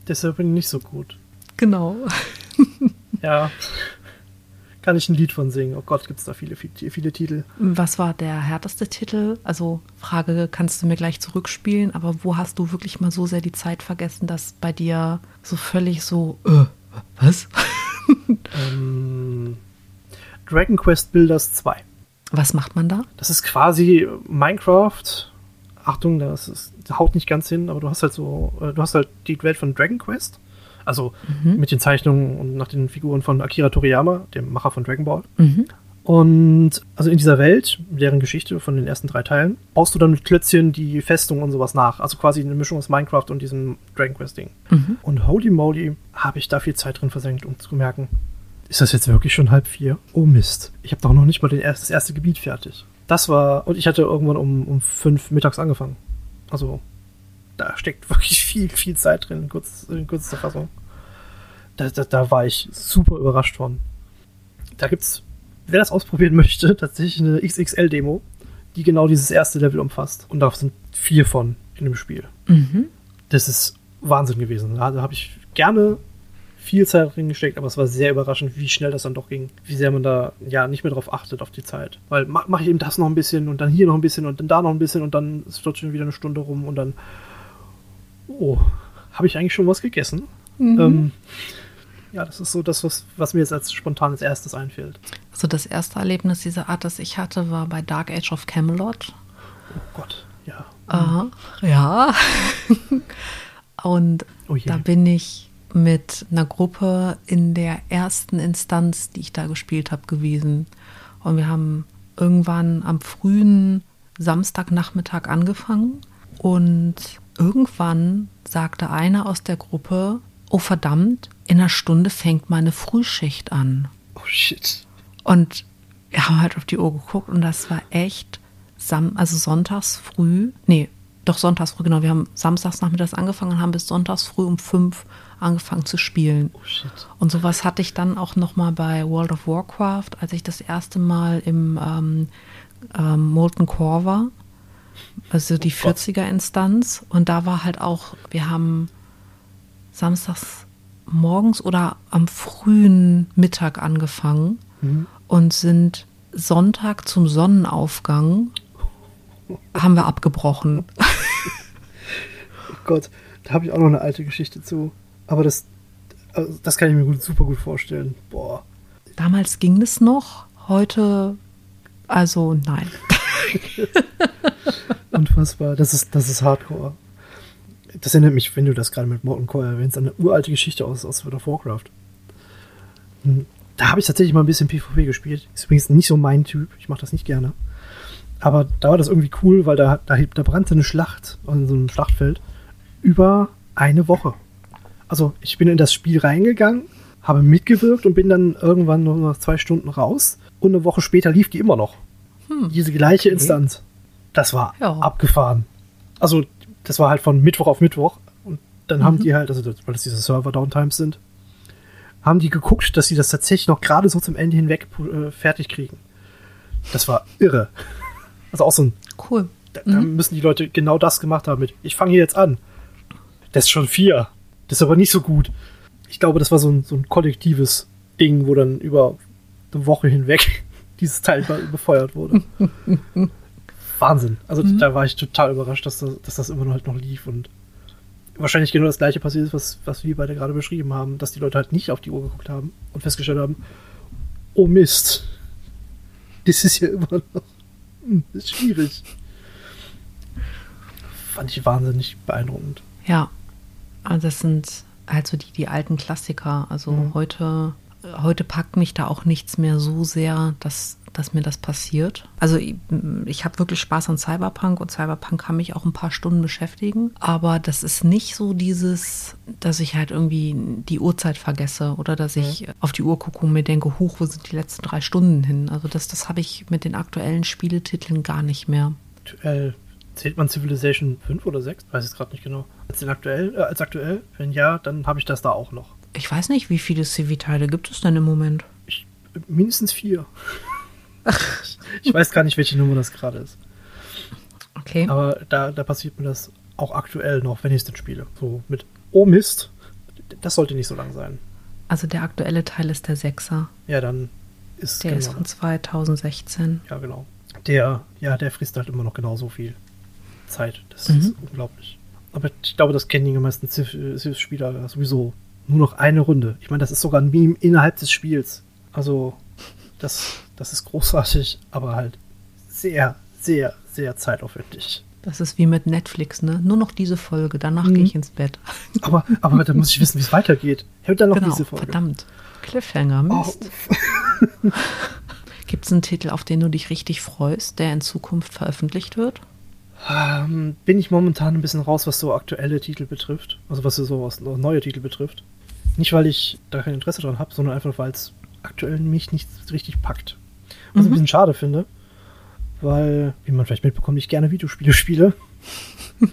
Deshalb bin ich nicht so gut. Genau. ja. Kann ich ein Lied von singen. Oh Gott, gibt es da viele, viele, viele Titel. Was war der härteste Titel? Also, Frage kannst du mir gleich zurückspielen, aber wo hast du wirklich mal so sehr die Zeit vergessen, dass bei dir so völlig so, äh, was? Ähm, Dragon Quest Builders 2. Was macht man da? Das ist quasi Minecraft Achtung, das, ist, haut nicht ganz hin, aber du hast halt so, äh, du hast halt die Welt von Dragon Quest. Also mhm. mit den Zeichnungen und nach den Figuren von Akira Toriyama, dem Macher von Dragon Ball. Mhm. Und also in dieser Welt, deren Geschichte von den ersten drei Teilen, baust du dann mit Klötzchen die Festung und sowas nach. Also quasi eine Mischung aus Minecraft und diesem Dragon Quest Ding. Mhm. Und holy moly, habe ich da viel Zeit drin versenkt, um zu merken, ist das jetzt wirklich schon halb vier? Oh Mist, ich habe doch noch nicht mal den, das erste Gebiet fertig. Das war, und ich hatte irgendwann um, um fünf mittags angefangen. Also, da steckt wirklich viel, viel Zeit drin, in, kurz, in kürzester Fassung. Da, da, da war ich super überrascht von. Da gibt's, wer das ausprobieren möchte, tatsächlich eine XXL-Demo, die genau dieses erste Level umfasst. Und da sind vier von in dem Spiel. Mhm. Das ist Wahnsinn gewesen. Da, da habe ich gerne viel Zeit drin gesteckt, aber es war sehr überraschend, wie schnell das dann doch ging. Wie sehr man da ja nicht mehr drauf achtet, auf die Zeit. Weil mache mach ich eben das noch ein bisschen und dann hier noch ein bisschen und dann da noch ein bisschen und dann ist dort schon wieder eine Stunde rum und dann. Oh, habe ich eigentlich schon was gegessen? Mhm. Ähm, ja, das ist so das, was, was mir jetzt als spontanes erstes einfällt. Also das erste Erlebnis dieser Art, das ich hatte, war bei Dark Age of Camelot. Oh Gott, ja. Äh, ja. und oh da bin ich mit einer Gruppe in der ersten Instanz, die ich da gespielt habe, gewesen. Und wir haben irgendwann am frühen Samstagnachmittag angefangen und irgendwann sagte einer aus der Gruppe, oh verdammt, in einer Stunde fängt meine Frühschicht an. Oh shit. Und wir haben halt auf die Uhr geguckt und das war echt, Sam also sonntags früh, nee, Doch sonntags früh, genau. Wir haben samstags nachmittags angefangen und haben bis sonntags früh um fünf angefangen zu spielen. Oh shit. Und sowas hatte ich dann auch noch mal bei World of Warcraft, als ich das erste Mal im ähm, ähm, Molten Core war. Also die Gott. 40er-Instanz. Und da war halt auch, wir haben samstags morgens oder am frühen Mittag angefangen und sind Sonntag zum Sonnenaufgang haben wir abgebrochen. Oh Gott, da habe ich auch noch eine alte Geschichte zu. Aber das, also das kann ich mir gut, super gut vorstellen. Boah. Damals ging es noch, heute also nein. Unfassbar. Das ist, das ist Hardcore. Das erinnert mich, wenn du das gerade mit Morton Core erwähnst, an eine uralte Geschichte aus, aus World of Warcraft. Hm, Da habe ich tatsächlich mal ein bisschen PvP gespielt. Ist übrigens nicht so mein Typ. Ich mache das nicht gerne. Aber da war das irgendwie cool, weil da, da, da brannte eine Schlacht an so einem Schlachtfeld über eine Woche. Also ich bin in das Spiel reingegangen, habe mitgewirkt und bin dann irgendwann nur nach zwei Stunden raus. Und eine Woche später lief die immer noch. Diese gleiche Instanz. Das war Ja. abgefahren. Also das war halt von Mittwoch auf Mittwoch. Und dann haben die halt, also weil das diese Server-Downtimes sind, haben die geguckt, dass sie das tatsächlich noch gerade so zum Ende hinweg äh, fertig kriegen. Das war irre. Also auch so ein, Cool. da, da müssen die Leute genau das gemacht haben mit, ich fange hier jetzt an. Das ist schon vier. Das ist aber nicht so gut. Ich glaube, das war so ein, so ein kollektives Ding, wo dann über eine Woche hinweg dieses Teil be- befeuert wurde. Wahnsinn. Also da war ich total überrascht, dass das, dass das immer noch halt noch lief und wahrscheinlich genau das gleiche passiert ist, was, was wir beide gerade beschrieben haben, dass die Leute halt nicht auf die Uhr geguckt haben und festgestellt haben, oh Mist, das ist ja immer noch hm, schwierig. Fand ich wahnsinnig beeindruckend. Ja, also das sind also die, die alten Klassiker. Also Mhm. heute, heute packt mich da auch nichts mehr so sehr, dass, dass mir das passiert. Also ich, ich habe wirklich Spaß an Cyberpunk und Cyberpunk kann mich auch ein paar Stunden beschäftigen. Aber das ist nicht so dieses, dass ich halt irgendwie die Uhrzeit vergesse oder dass ich auf die Uhr gucke und mir denke, huch, wo sind die letzten drei Stunden hin? Also das, das habe ich mit den aktuellen Spieletiteln gar nicht mehr. Aktuell, zählt man Civilization 5 oder 6? Weiß ich gerade nicht genau. Als, aktuell, äh, als aktuell? Wenn ja, dann habe ich das da auch noch. Ich weiß nicht, wie viele Civi-Teile gibt es denn im Moment? Ich, mindestens vier. ich weiß gar nicht, welche Nummer das gerade ist. Okay. Aber da, da passiert mir das auch aktuell noch, wenn ich es denn spiele. So mit, oh Mist, das sollte nicht so lang sein. Also der aktuelle Teil ist der Sechser. Ja, dann ist Der ist genau. von 2016. Ja, genau. Der, ja, der frisst halt immer noch genauso viel Zeit. Das Mhm. ist unglaublich. Aber ich glaube, das kennen die meisten Civ- Civ-Spieler sowieso. Nur noch eine Runde. Ich meine, das ist sogar ein Meme innerhalb des Spiels. Also, das, das ist großartig, aber halt sehr, sehr, sehr zeitaufwendig. Das ist wie mit Netflix, ne? Nur noch diese Folge, danach Mhm. gehe ich ins Bett. Aber, aber da muss ich wissen, wie es weitergeht. Hört dann noch genau, diese Folge. verdammt. Cliffhanger, Oh, Mist. Gibt es einen Titel, auf den du dich richtig freust, der in Zukunft veröffentlicht wird? Ähm, bin ich momentan ein bisschen raus, was so aktuelle Titel betrifft. Also was so was neue Titel betrifft. Nicht, weil ich da kein Interesse dran habe, sondern einfach, weil es aktuell mich nicht richtig packt. Was ich ein bisschen schade finde, weil, wie man vielleicht mitbekommt, ich gerne Videospiele spiele.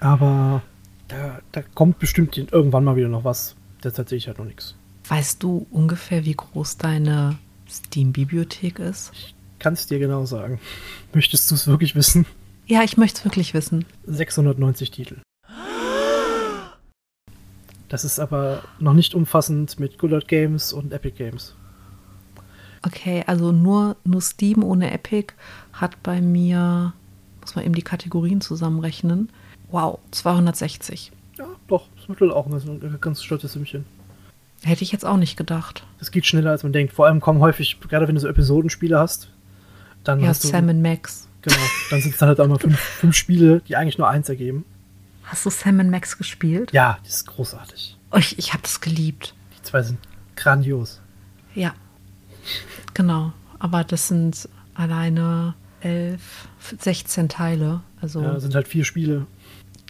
Aber da, da kommt bestimmt irgendwann mal wieder noch was. Derzeit sehe ich halt noch nichts. Weißt du ungefähr, wie groß deine Steam-Bibliothek ist? Kann es dir genau sagen. Möchtest du es wirklich wissen? Ja, ich möchte es wirklich wissen. 690 Titel. Das ist aber noch nicht umfassend mit Good Games und Epic Games. Okay, also nur, nur Steam ohne Epic hat bei mir, muss man eben die Kategorien zusammenrechnen. Wow, 260. Ja, doch, das macht auch ein ganz stolzes Sümmchen. Hätte ich jetzt auch nicht gedacht. Das geht schneller, als man denkt. Vor allem kommen häufig, gerade wenn du so Episodenspiele hast, dann Ja, hast du. Sam Max. Genau, dann sind es dann halt auch mal fünf, fünf Spiele, die eigentlich nur eins ergeben. Hast du Sam Max gespielt? Ja, das ist großartig. Oh, ich ich habe das geliebt. Die zwei sind grandios. Ja, genau. Aber das sind alleine 11, 16 Teile. Also Ja, sind halt vier Spiele.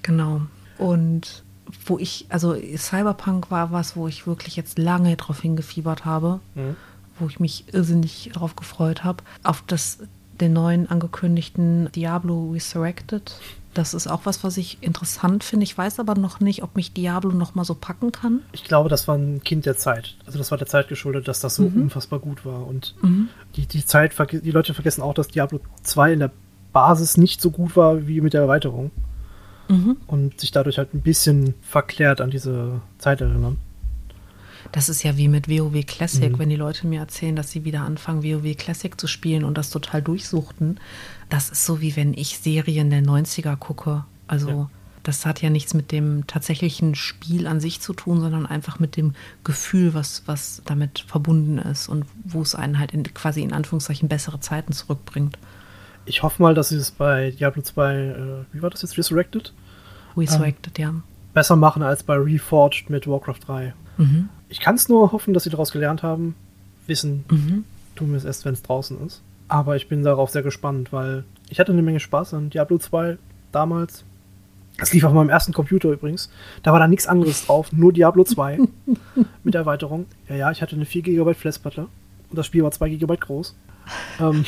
genau. Und wo ich, also Cyberpunk war was, wo ich wirklich jetzt lange drauf hingefiebert habe, Mhm. wo ich mich irrsinnig drauf gefreut habe. Auf das den neuen angekündigten Diablo Resurrected. Das ist auch was, was ich interessant finde. Ich weiß aber noch nicht, ob mich Diablo noch mal so packen kann. Ich glaube, das war ein Kind der Zeit. Also das war der Zeit geschuldet, dass das so mhm. unfassbar gut war. Und mhm. die, die Zeit, die Leute vergessen auch, dass Diablo 2 in der Basis nicht so gut war wie mit der Erweiterung. Mhm. Und sich dadurch halt ein bisschen verklärt an diese Zeit erinnern. Das ist ja wie mit WoW Classic, mhm. wenn die Leute mir erzählen, dass sie wieder anfangen, WoW Classic zu spielen und das total durchsuchten. Das ist so wie wenn ich Serien der 90er gucke. Also ja. das hat ja nichts mit dem tatsächlichen Spiel an sich zu tun, sondern einfach mit dem Gefühl, was, was damit verbunden ist und wo es einen halt in, quasi in Anführungszeichen bessere Zeiten zurückbringt. Ich hoffe mal, dass sie es bei Diablo 2, äh, wie war das jetzt, Resurrected? Resurrected, ähm, ja. Besser machen als bei Reforged mit Warcraft 3. Mhm. Ich kann es nur hoffen, dass sie daraus gelernt haben. Wissen mhm. tun wir es erst, wenn es draußen ist. Aber ich bin darauf sehr gespannt, weil ich hatte eine Menge Spaß an Diablo 2 damals. Das lief auf meinem ersten Computer übrigens. Da war da nichts anderes drauf, nur Diablo 2 mit Erweiterung. Ja, ja, ich hatte eine 4 GB Festplatte und das Spiel war 2 GB groß. Ähm,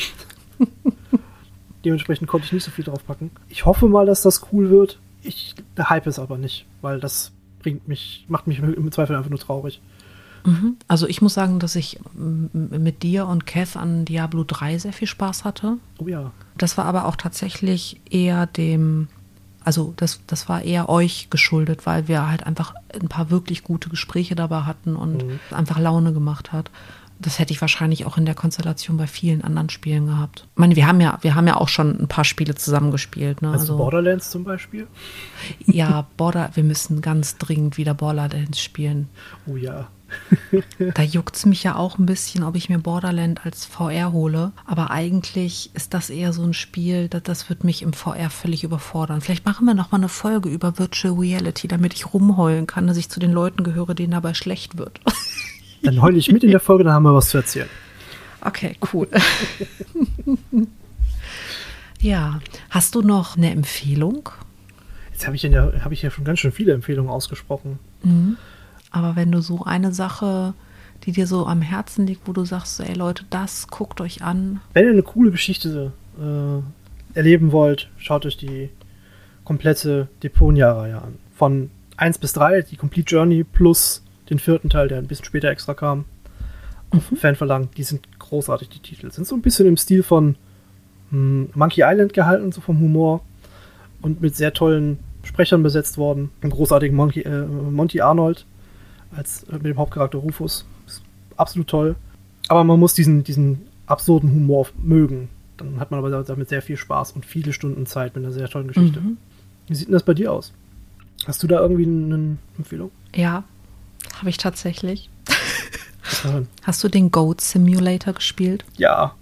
dementsprechend konnte ich nicht so viel drauf packen. Ich hoffe mal, dass das cool wird. Ich hype es aber nicht, weil das bringt mich, macht mich im Zweifel einfach nur traurig. Mhm. Also ich muss sagen, dass ich mit dir und Kev an Diablo 3 sehr viel Spaß hatte. Oh ja. Das war aber auch tatsächlich eher dem, also das, das war eher euch geschuldet, weil wir halt einfach ein paar wirklich gute Gespräche dabei hatten und mhm. einfach Laune gemacht hat das hätte ich wahrscheinlich auch in der Konstellation bei vielen anderen Spielen gehabt. Ich meine, wir haben ja, wir haben ja auch schon ein paar Spiele zusammengespielt. Ne? Also Borderlands zum Beispiel? Ja, Border, wir müssen ganz dringend wieder Borderlands spielen. Oh ja. da juckt es mich ja auch ein bisschen, ob ich mir Borderland als VR hole. Aber eigentlich ist das eher so ein Spiel, das, das wird mich im VR völlig überfordern. Vielleicht machen wir noch mal eine Folge über Virtual Reality, damit ich rumheulen kann, dass ich zu den Leuten gehöre, denen dabei schlecht wird. Dann heule ich mit in der Folge, dann haben wir was zu erzählen. Okay, cool. ja, hast du noch eine Empfehlung? Jetzt habe ich, ja, hab ich ja schon ganz schön viele Empfehlungen ausgesprochen. Mhm. Aber wenn du so eine Sache, die dir so am Herzen liegt, wo du sagst, ey Leute, das guckt euch an. Wenn ihr eine coole Geschichte äh, erleben wollt, schaut euch die komplette Deponia-Reihe an. Von 1 bis 3, die Complete Journey plus den vierten Teil, der ein bisschen später extra kam, mhm. Fanverlangen. Die sind großartig, die Titel. Sind so ein bisschen im Stil von hm, Monkey Island gehalten, so vom Humor. Und mit sehr tollen Sprechern besetzt worden. Ein großartigen Monkey, äh, Monty Arnold als äh, mit dem Hauptcharakter Rufus. Ist absolut toll. Aber man muss diesen, diesen absurden Humor mögen. Dann hat man aber damit sehr viel Spaß und viele Stunden Zeit mit einer sehr tollen Geschichte. Mhm. Wie sieht denn das bei dir aus? Hast du da irgendwie eine Empfehlung? Ja, habe ich tatsächlich. Hast du den Goat Simulator gespielt? Ja.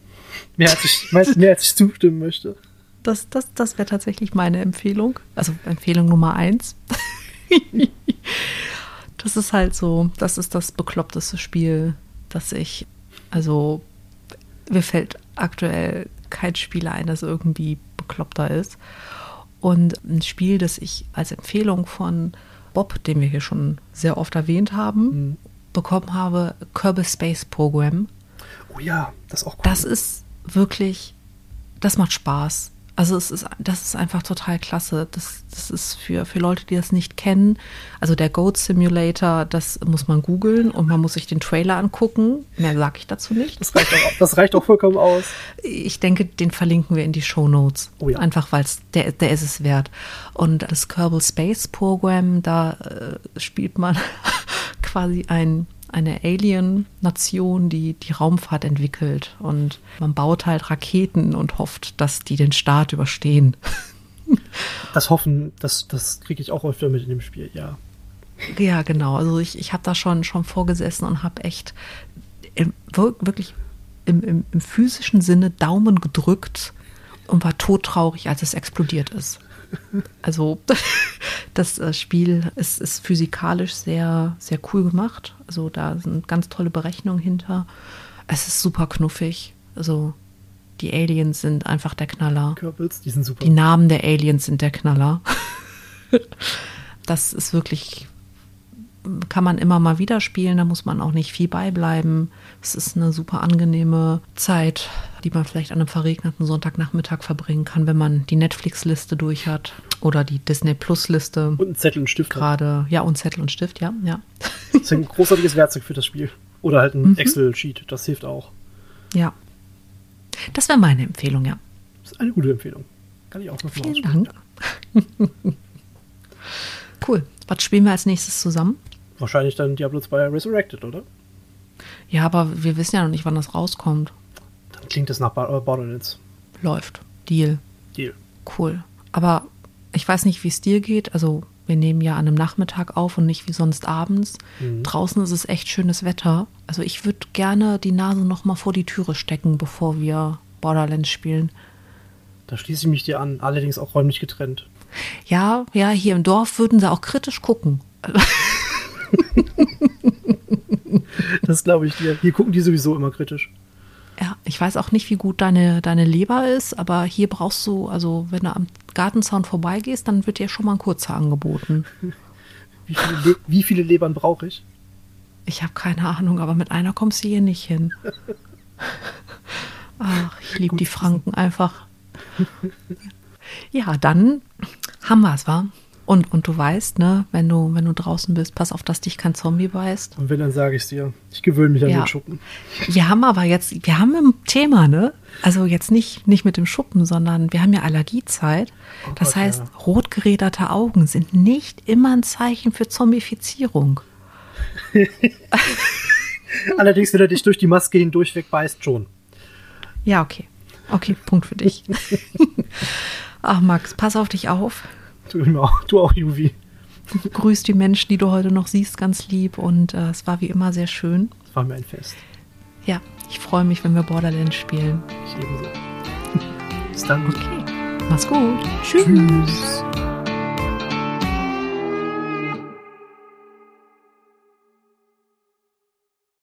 Mehr als ich, mehr als ich zustimmen möchte. Das, das, das wäre tatsächlich meine Empfehlung. Also Empfehlung Nummer eins. das ist halt so, das ist das bekloppteste Spiel, das ich, also mir fällt aktuell kein Spiel ein, das irgendwie bekloppter ist. Und ein Spiel, das ich als Empfehlung von Bob, den wir hier schon sehr oft erwähnt haben, mhm. bekommen habe, Kerbal Space Program. Oh ja, das ist auch cool. Das ist wirklich, das macht Spaß. Also es ist, das ist einfach total klasse. Das, das ist für, für Leute, die das nicht kennen. Also der Goat Simulator, das muss man googeln und man muss sich den Trailer angucken. Mehr sage ich dazu nicht. Das reicht, auch, das reicht auch vollkommen aus. Ich denke, den verlinken wir in die Show Notes. Oh ja. Einfach weil der, der ist es wert. Und das Kerbal Space Program, da äh, spielt man quasi ein eine Alien-Nation, die die Raumfahrt entwickelt. Und man baut halt Raketen und hofft, dass die den Start überstehen. Das Hoffen, das, das kriege ich auch öfter mit in dem Spiel, ja. Ja, genau. Also ich, ich habe da schon, schon vorgesessen und habe echt im, wirklich im, im, im physischen Sinne Daumen gedrückt und war todtraurig, als es explodiert ist. Also das äh, Spiel ist, ist physikalisch sehr, sehr cool gemacht. Also da sind ganz tolle Berechnungen hinter. Es ist super knuffig. Also die Aliens sind einfach der Knaller. Körpels, die sind super. Die Namen der Aliens sind der Knaller. das ist wirklich kann man immer mal wieder spielen, da muss man auch nicht viel beibleiben. Es ist eine super angenehme Zeit, die man vielleicht an einem verregneten Sonntagnachmittag verbringen kann, wenn man die Netflix-Liste durch hat oder die Disney Plus-Liste. Und einen Zettel und Stift. Gerade, ja, und Zettel und Stift, ja, ja. Das ist ein großartiges Werkzeug für das Spiel. Oder halt ein mhm. Excel-Sheet, das hilft auch. Ja. Das wäre meine Empfehlung, ja. Das ist eine gute Empfehlung. Kann ich auch noch Vielen Dank. cool. Was spielen wir als nächstes zusammen? Wahrscheinlich dann Diablo 2 Resurrected, oder? Ja, aber wir wissen ja noch nicht, wann das rauskommt. Dann klingt das nach äh, Borderlands. Läuft. Deal. Deal. Cool. Aber ich weiß nicht, wie es dir geht. Also, wir nehmen ja an einem Nachmittag auf und nicht wie sonst abends. Mhm. Draußen ist es echt schönes Wetter. Also, ich würde gerne die Nase noch mal vor die Türe stecken, bevor wir Borderlands spielen. Da schließe ich mich dir an, allerdings auch räumlich getrennt. Ja, ja, hier im Dorf würden sie auch kritisch gucken. das glaube ich dir. Hier gucken die sowieso immer kritisch. Ja, ich weiß auch nicht, wie gut deine, deine Leber ist, aber hier brauchst du, also wenn du am Gartenzaun vorbeigehst, dann wird dir schon mal ein kurzer angeboten. Wie viele, Le wie viele Lebern brauche ich? Ich habe keine Ahnung, aber mit einer kommst du hier nicht hin. Ach, ich liebe die Franken einfach. Ja, dann haben wir es, wa? Und, und du weißt, ne, wenn du, wenn du draußen bist, pass auf, dass dich kein Zombie beißt. Und wenn, dann sage ich es dir. Ich gewöhne mich an ja. den Schuppen. Wir haben aber jetzt, wir haben ein Thema, ne? Also jetzt nicht, nicht mit dem Schuppen, sondern wir haben ja Allergiezeit. Oh das Gott, heißt, ja. rotgeräderte Augen sind nicht immer ein Zeichen für Zombifizierung. Allerdings, wenn er dich durch die Maske hindurch wegbeißt, schon. Ja, okay. Okay, Punkt für dich. Ach, Max, pass auf dich auf. Du, auch, du auch, Juvi. Grüß die Menschen, die du heute noch siehst, ganz lieb. Und äh, es war wie immer sehr schön. Es war mir ein Fest. Ja, ich freue mich, wenn wir Borderlands spielen. Ich ebenso. Bis dann. Okay. Mach's gut. Tschüss. Tschüss.